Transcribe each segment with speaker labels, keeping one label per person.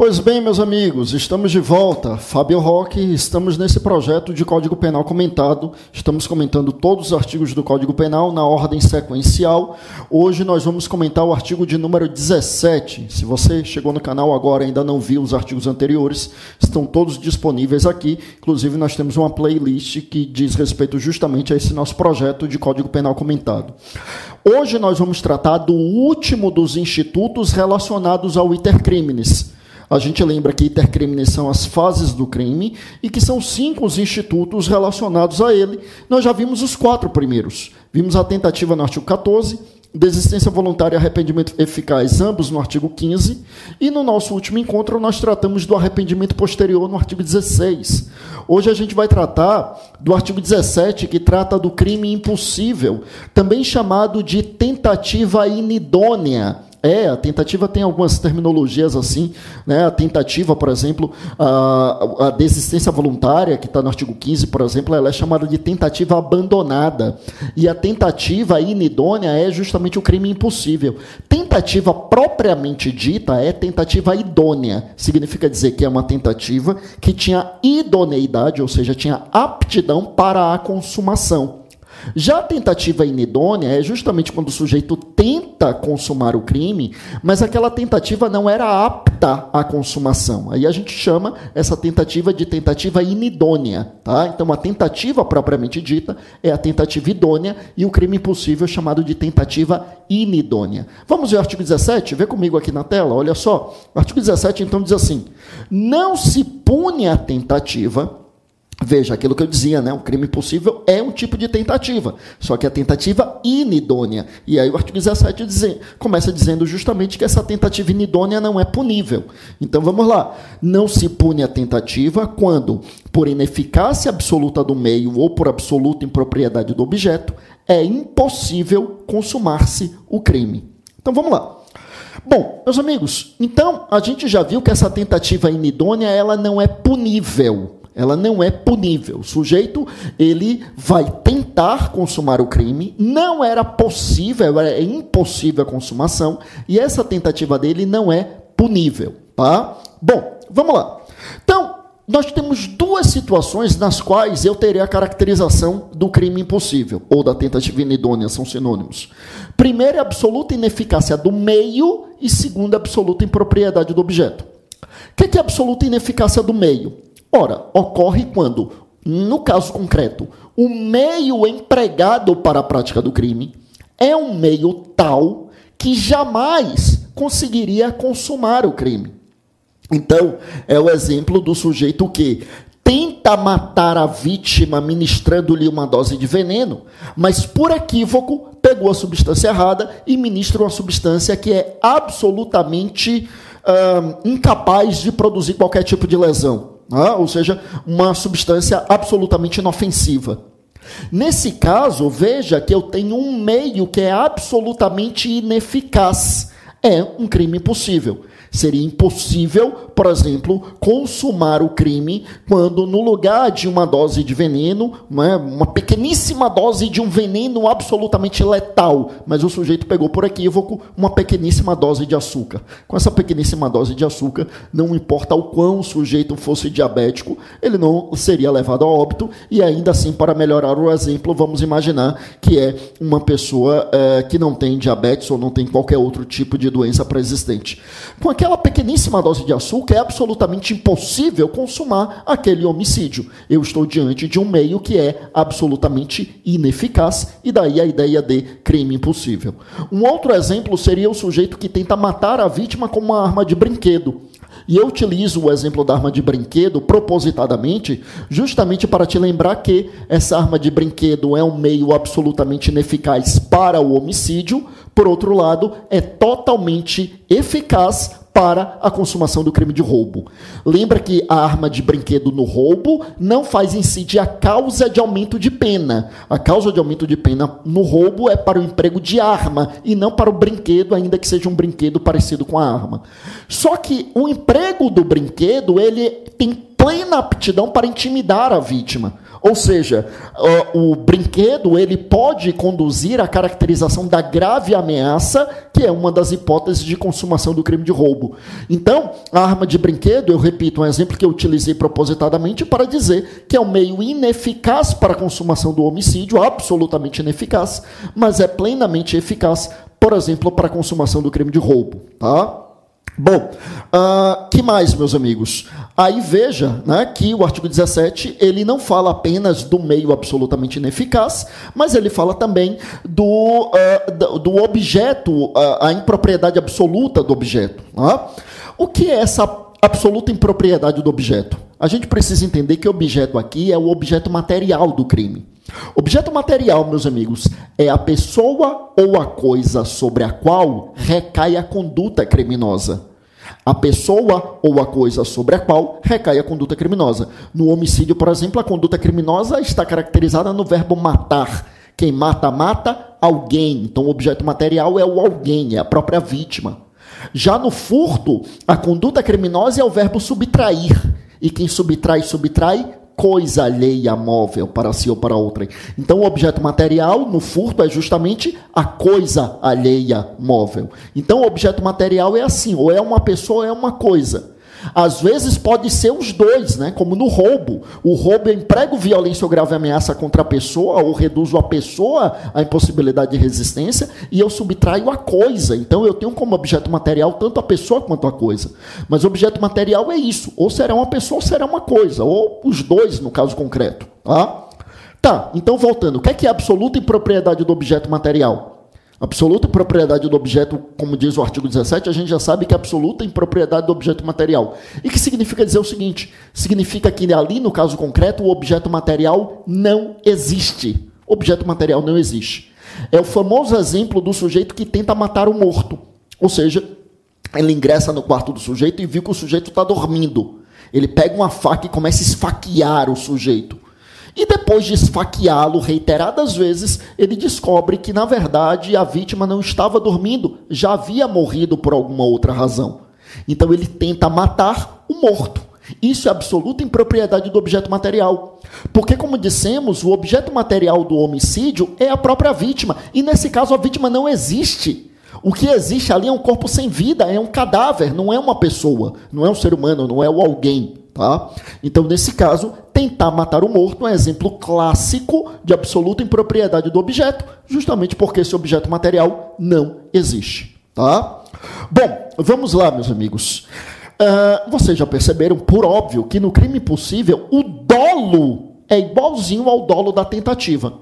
Speaker 1: Pois bem, meus amigos, estamos de volta. Fábio Roque, estamos nesse projeto de Código Penal comentado. Estamos comentando todos os artigos do Código Penal na ordem sequencial. Hoje nós vamos comentar o artigo de número 17. Se você chegou no canal agora e ainda não viu os artigos anteriores, estão todos disponíveis aqui. Inclusive, nós temos uma playlist que diz respeito justamente a esse nosso projeto de Código Penal comentado. Hoje nós vamos tratar do último dos institutos relacionados ao intercrimes a gente lembra que intercrimes são as fases do crime e que são cinco os institutos relacionados a ele. Nós já vimos os quatro primeiros. Vimos a tentativa no artigo 14, desistência voluntária e arrependimento eficaz, ambos no artigo 15. E no nosso último encontro, nós tratamos do arrependimento posterior no artigo 16. Hoje a gente vai tratar do artigo 17, que trata do crime impossível, também chamado de tentativa inidônea é, a tentativa tem algumas terminologias assim, né? A tentativa, por exemplo, a, a desistência voluntária, que está no artigo 15, por exemplo, ela é chamada de tentativa abandonada. E a tentativa inidônea é justamente o crime impossível. Tentativa propriamente dita é tentativa idônea. Significa dizer que é uma tentativa que tinha idoneidade, ou seja, tinha aptidão para a consumação. Já a tentativa inidônea é justamente quando o sujeito tenta consumar o crime, mas aquela tentativa não era apta à consumação. Aí a gente chama essa tentativa de tentativa inidônea. Tá? Então, a tentativa propriamente dita é a tentativa idônea e o crime impossível é chamado de tentativa inidônea. Vamos ver o artigo 17? Vê comigo aqui na tela, olha só. O artigo 17 então diz assim: não se pune a tentativa Veja, aquilo que eu dizia, né? O crime possível é um tipo de tentativa, só que a tentativa inidônea. E aí o artigo 17 diz, começa dizendo justamente que essa tentativa inidônea não é punível. Então vamos lá. Não se pune a tentativa quando, por ineficácia absoluta do meio ou por absoluta impropriedade do objeto, é impossível consumar-se o crime. Então vamos lá. Bom, meus amigos, então a gente já viu que essa tentativa inidônea ela não é punível. Ela não é punível. O sujeito, ele vai tentar consumar o crime, não era possível, é impossível a consumação, e essa tentativa dele não é punível, tá? Bom, vamos lá. Então, nós temos duas situações nas quais eu terei a caracterização do crime impossível ou da tentativa inidônea, são sinônimos. Primeiro é absoluta ineficácia do meio e segundo, absoluta impropriedade do objeto. O que é absoluta ineficácia do meio? Ora, ocorre quando, no caso concreto, o meio empregado para a prática do crime é um meio tal que jamais conseguiria consumar o crime. Então, é o exemplo do sujeito que tenta matar a vítima ministrando-lhe uma dose de veneno, mas por equívoco pegou a substância errada e ministra uma substância que é absolutamente uh, incapaz de produzir qualquer tipo de lesão ah, ou seja, uma substância absolutamente inofensiva. Nesse caso, veja que eu tenho um meio que é absolutamente ineficaz. É um crime possível. Seria impossível, por exemplo, consumar o crime quando, no lugar de uma dose de veneno, né, uma pequeníssima dose de um veneno absolutamente letal, mas o sujeito pegou por equívoco uma pequeníssima dose de açúcar. Com essa pequeníssima dose de açúcar, não importa o quão o sujeito fosse diabético, ele não seria levado a óbito, e ainda assim, para melhorar o exemplo, vamos imaginar que é uma pessoa é, que não tem diabetes ou não tem qualquer outro tipo de doença pré-existente. Aquela pequeníssima dose de açúcar, é absolutamente impossível consumar aquele homicídio. Eu estou diante de um meio que é absolutamente ineficaz, e daí a ideia de crime impossível. Um outro exemplo seria o sujeito que tenta matar a vítima com uma arma de brinquedo. E eu utilizo o exemplo da arma de brinquedo propositadamente, justamente para te lembrar que essa arma de brinquedo é um meio absolutamente ineficaz para o homicídio, por outro lado, é totalmente eficaz para a consumação do crime de roubo. Lembra que a arma de brinquedo no roubo não faz incidir a causa de aumento de pena. A causa de aumento de pena no roubo é para o emprego de arma e não para o brinquedo, ainda que seja um brinquedo parecido com a arma. Só que o emprego do brinquedo, ele tem plena aptidão para intimidar a vítima. Ou seja, o, brinquedo ele pode conduzir à caracterização da grave ameaça, que é uma das hipóteses de consumação do crime de roubo. Então, a arma de brinquedo, eu repito, um exemplo que eu utilizei propositadamente para dizer que é um meio ineficaz para a consumação do homicídio, absolutamente ineficaz, mas é plenamente eficaz, por exemplo, para a consumação do crime de roubo, tá? Bom, uh, que mais, meus amigos? Aí veja né, que o artigo 17 ele não fala apenas do meio absolutamente ineficaz, mas ele fala também do, uh, do objeto, uh, a impropriedade absoluta do objeto. Né? O que é essa absoluta impropriedade do objeto? A gente precisa entender que o objeto aqui é o objeto material do crime. Objeto material, meus amigos, é a pessoa ou a coisa sobre a qual recai a conduta criminosa. A pessoa ou a coisa sobre a qual recai a conduta criminosa. No homicídio, por exemplo, a conduta criminosa está caracterizada no verbo matar. Quem mata, mata alguém. Então, o objeto material é o alguém, é a própria vítima. Já no furto, a conduta criminosa é o verbo subtrair. E quem subtrai, subtrai coisa alheia móvel para si ou para outra. Então, o objeto material no furto é justamente a coisa alheia móvel. Então, o objeto material é assim: ou é uma pessoa ou é uma coisa. Às vezes pode ser os dois, né? como no roubo. O roubo eu emprego violência ou grave ameaça contra a pessoa, ou reduzo a pessoa à impossibilidade de resistência, e eu subtraio a coisa. Então eu tenho como objeto material tanto a pessoa quanto a coisa. Mas objeto material é isso: ou será uma pessoa ou será uma coisa, ou os dois no caso concreto. Tá? Tá, então voltando, o que é, que é absoluta impropriedade do objeto material? Absoluta propriedade do objeto, como diz o artigo 17, a gente já sabe que é absoluta impropriedade do objeto material. E que significa dizer o seguinte: significa que ali, no caso concreto, o objeto material não existe. Objeto material não existe. É o famoso exemplo do sujeito que tenta matar o morto. Ou seja, ele ingressa no quarto do sujeito e viu que o sujeito está dormindo. Ele pega uma faca e começa a esfaquear o sujeito. E depois de esfaqueá-lo reiteradas vezes, ele descobre que, na verdade, a vítima não estava dormindo, já havia morrido por alguma outra razão. Então ele tenta matar o morto. Isso é absoluta impropriedade do objeto material. Porque, como dissemos, o objeto material do homicídio é a própria vítima. E nesse caso, a vítima não existe. O que existe ali é um corpo sem vida, é um cadáver, não é uma pessoa, não é um ser humano, não é o alguém. Tá? Então, nesse caso, tentar matar o morto é um exemplo clássico de absoluta impropriedade do objeto, justamente porque esse objeto material não existe. Tá? Bom, vamos lá, meus amigos. Uh, vocês já perceberam, por óbvio, que no crime possível o dolo é igualzinho ao dolo da tentativa,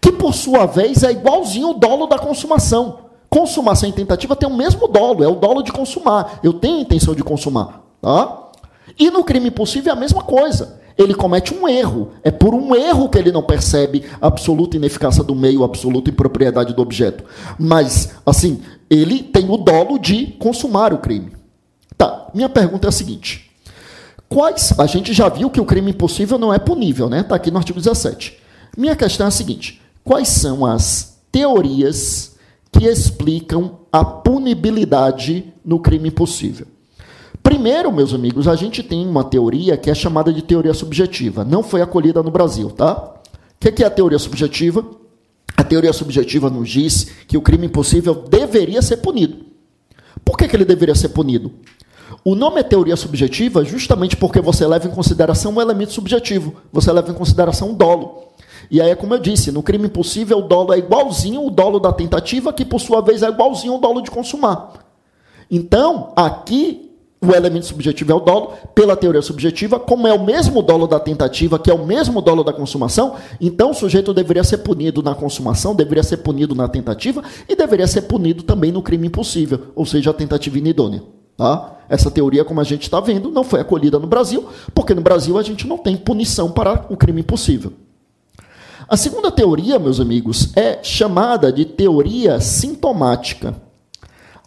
Speaker 1: que por sua vez é igualzinho ao dolo da consumação. Consumação e tentativa tem o mesmo dolo, é o dolo de consumar. Eu tenho a intenção de consumar. Tá? E no crime possível é a mesma coisa. Ele comete um erro. É por um erro que ele não percebe a absoluta ineficácia do meio, a absoluta impropriedade do objeto. Mas, assim, ele tem o dolo de consumar o crime. Tá, minha pergunta é a seguinte. Quais. A gente já viu que o crime impossível não é punível, né? Está aqui no artigo 17. Minha questão é a seguinte: quais são as teorias que explicam a punibilidade no crime impossível? Primeiro, meus amigos, a gente tem uma teoria que é chamada de teoria subjetiva. Não foi acolhida no Brasil, tá? O que é a teoria subjetiva? A teoria subjetiva nos diz que o crime impossível deveria ser punido. Por que, que ele deveria ser punido? O nome é teoria subjetiva justamente porque você leva em consideração um elemento subjetivo. Você leva em consideração o dolo. E aí, como eu disse, no crime impossível, o dolo é igualzinho o dolo da tentativa, que por sua vez é igualzinho o dolo de consumar. Então, aqui o elemento subjetivo é o dolo, pela teoria subjetiva, como é o mesmo dolo da tentativa, que é o mesmo dolo da consumação, então o sujeito deveria ser punido na consumação, deveria ser punido na tentativa e deveria ser punido também no crime impossível, ou seja, a tentativa inidônea. Tá? Essa teoria, como a gente está vendo, não foi acolhida no Brasil, porque no Brasil a gente não tem punição para o crime impossível. A segunda teoria, meus amigos, é chamada de teoria sintomática.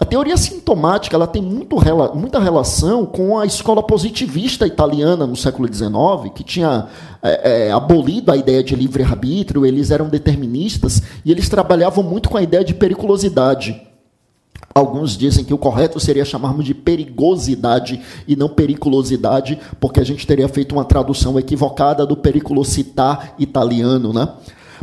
Speaker 1: A teoria sintomática ela tem muito, muita relação com a escola positivista italiana no século XIX, que tinha é, é, abolido a ideia de livre-arbítrio, eles eram deterministas e eles trabalhavam muito com a ideia de periculosidade. Alguns dizem que o correto seria chamarmos de perigosidade e não periculosidade, porque a gente teria feito uma tradução equivocada do periculositar italiano, né?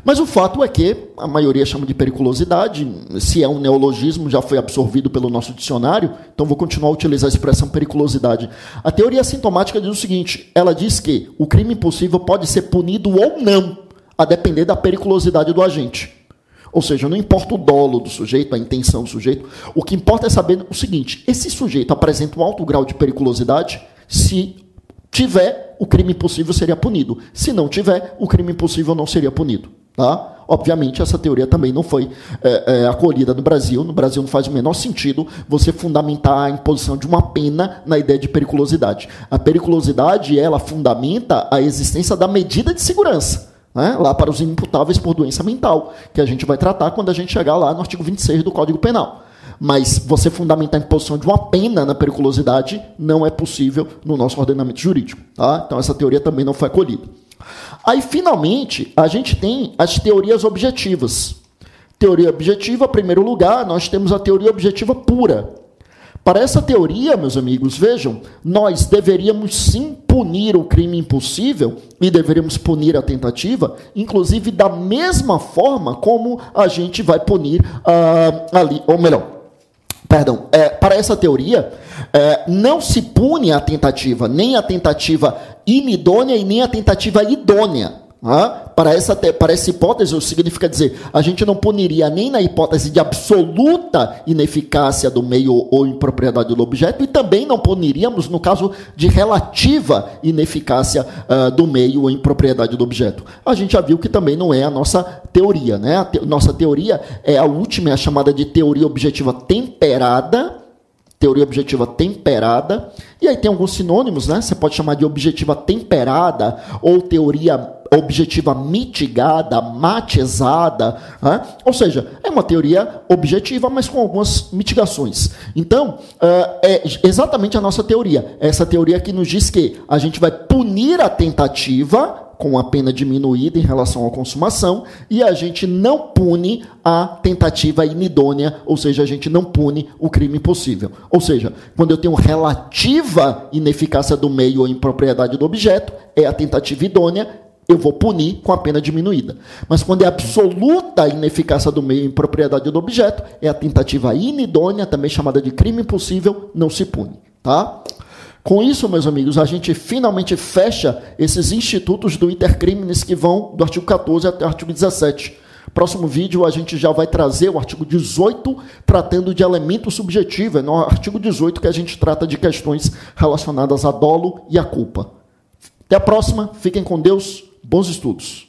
Speaker 1: Mas o fato é que a maioria chama de periculosidade, se é um neologismo, já foi absorvido pelo nosso dicionário, então vou continuar a utilizar a expressão periculosidade. A teoria sintomática diz o seguinte: ela diz que o crime impossível pode ser punido ou não, a depender da periculosidade do agente. Ou seja, não importa o dolo do sujeito, a intenção do sujeito, o que importa é saber o seguinte: esse sujeito apresenta um alto grau de periculosidade se tiver, o crime impossível seria punido. Se não tiver, o crime impossível não seria punido. Tá? Obviamente, essa teoria também não foi é, é, acolhida no Brasil. No Brasil não faz o menor sentido você fundamentar a imposição de uma pena na ideia de periculosidade. A periculosidade, ela fundamenta a existência da medida de segurança. Né? Lá para os imputáveis por doença mental, que a gente vai tratar quando a gente chegar lá no artigo 26 do Código Penal. Mas você fundamentar a imposição de uma pena na periculosidade não é possível no nosso ordenamento jurídico. Tá? Então, essa teoria também não foi acolhida. Aí, finalmente, a gente tem as teorias objetivas. Teoria objetiva, em primeiro lugar, nós temos a teoria objetiva pura. Para essa teoria, meus amigos, vejam, nós deveríamos sim punir o crime impossível e deveríamos punir a tentativa, inclusive da mesma forma como a gente vai punir uh, ali, ou melhor, perdão, é, para essa teoria, é, não se pune a tentativa, nem a tentativa inidônea e nem a tentativa idônea. Para, essa, para essa hipótese, significa dizer, a gente não puniria nem na hipótese de absoluta ineficácia do meio ou impropriedade do objeto, e também não puniríamos no caso de relativa ineficácia uh, do meio ou impropriedade do objeto. A gente já viu que também não é a nossa teoria. Né? A te, nossa teoria é a última, é a chamada de teoria objetiva temperada, teoria objetiva temperada. E aí tem alguns sinônimos, né? Você pode chamar de objetiva temperada ou teoria objetiva mitigada, matizada, né? ou seja, é uma teoria objetiva, mas com algumas mitigações. Então, uh, é exatamente a nossa teoria. Essa teoria que nos diz que a gente vai punir a tentativa com a pena diminuída em relação à consumação e a gente não pune a tentativa inidônea, ou seja, a gente não pune o crime possível. Ou seja, quando eu tenho relativa ineficácia do meio ou impropriedade do objeto, é a tentativa idônea, eu vou punir com a pena diminuída. Mas quando é absoluta ineficácia do meio e impropriedade do objeto, é a tentativa inidônea, também chamada de crime impossível, não se pune. Tá? Com isso, meus amigos, a gente finalmente fecha esses institutos do intercrimes que vão do artigo 14 até o artigo 17. Próximo vídeo a gente já vai trazer o artigo 18 tratando de elemento subjetivo. É no artigo 18 que a gente trata de questões relacionadas a dolo e a culpa. Até a próxima, fiquem com Deus, bons estudos.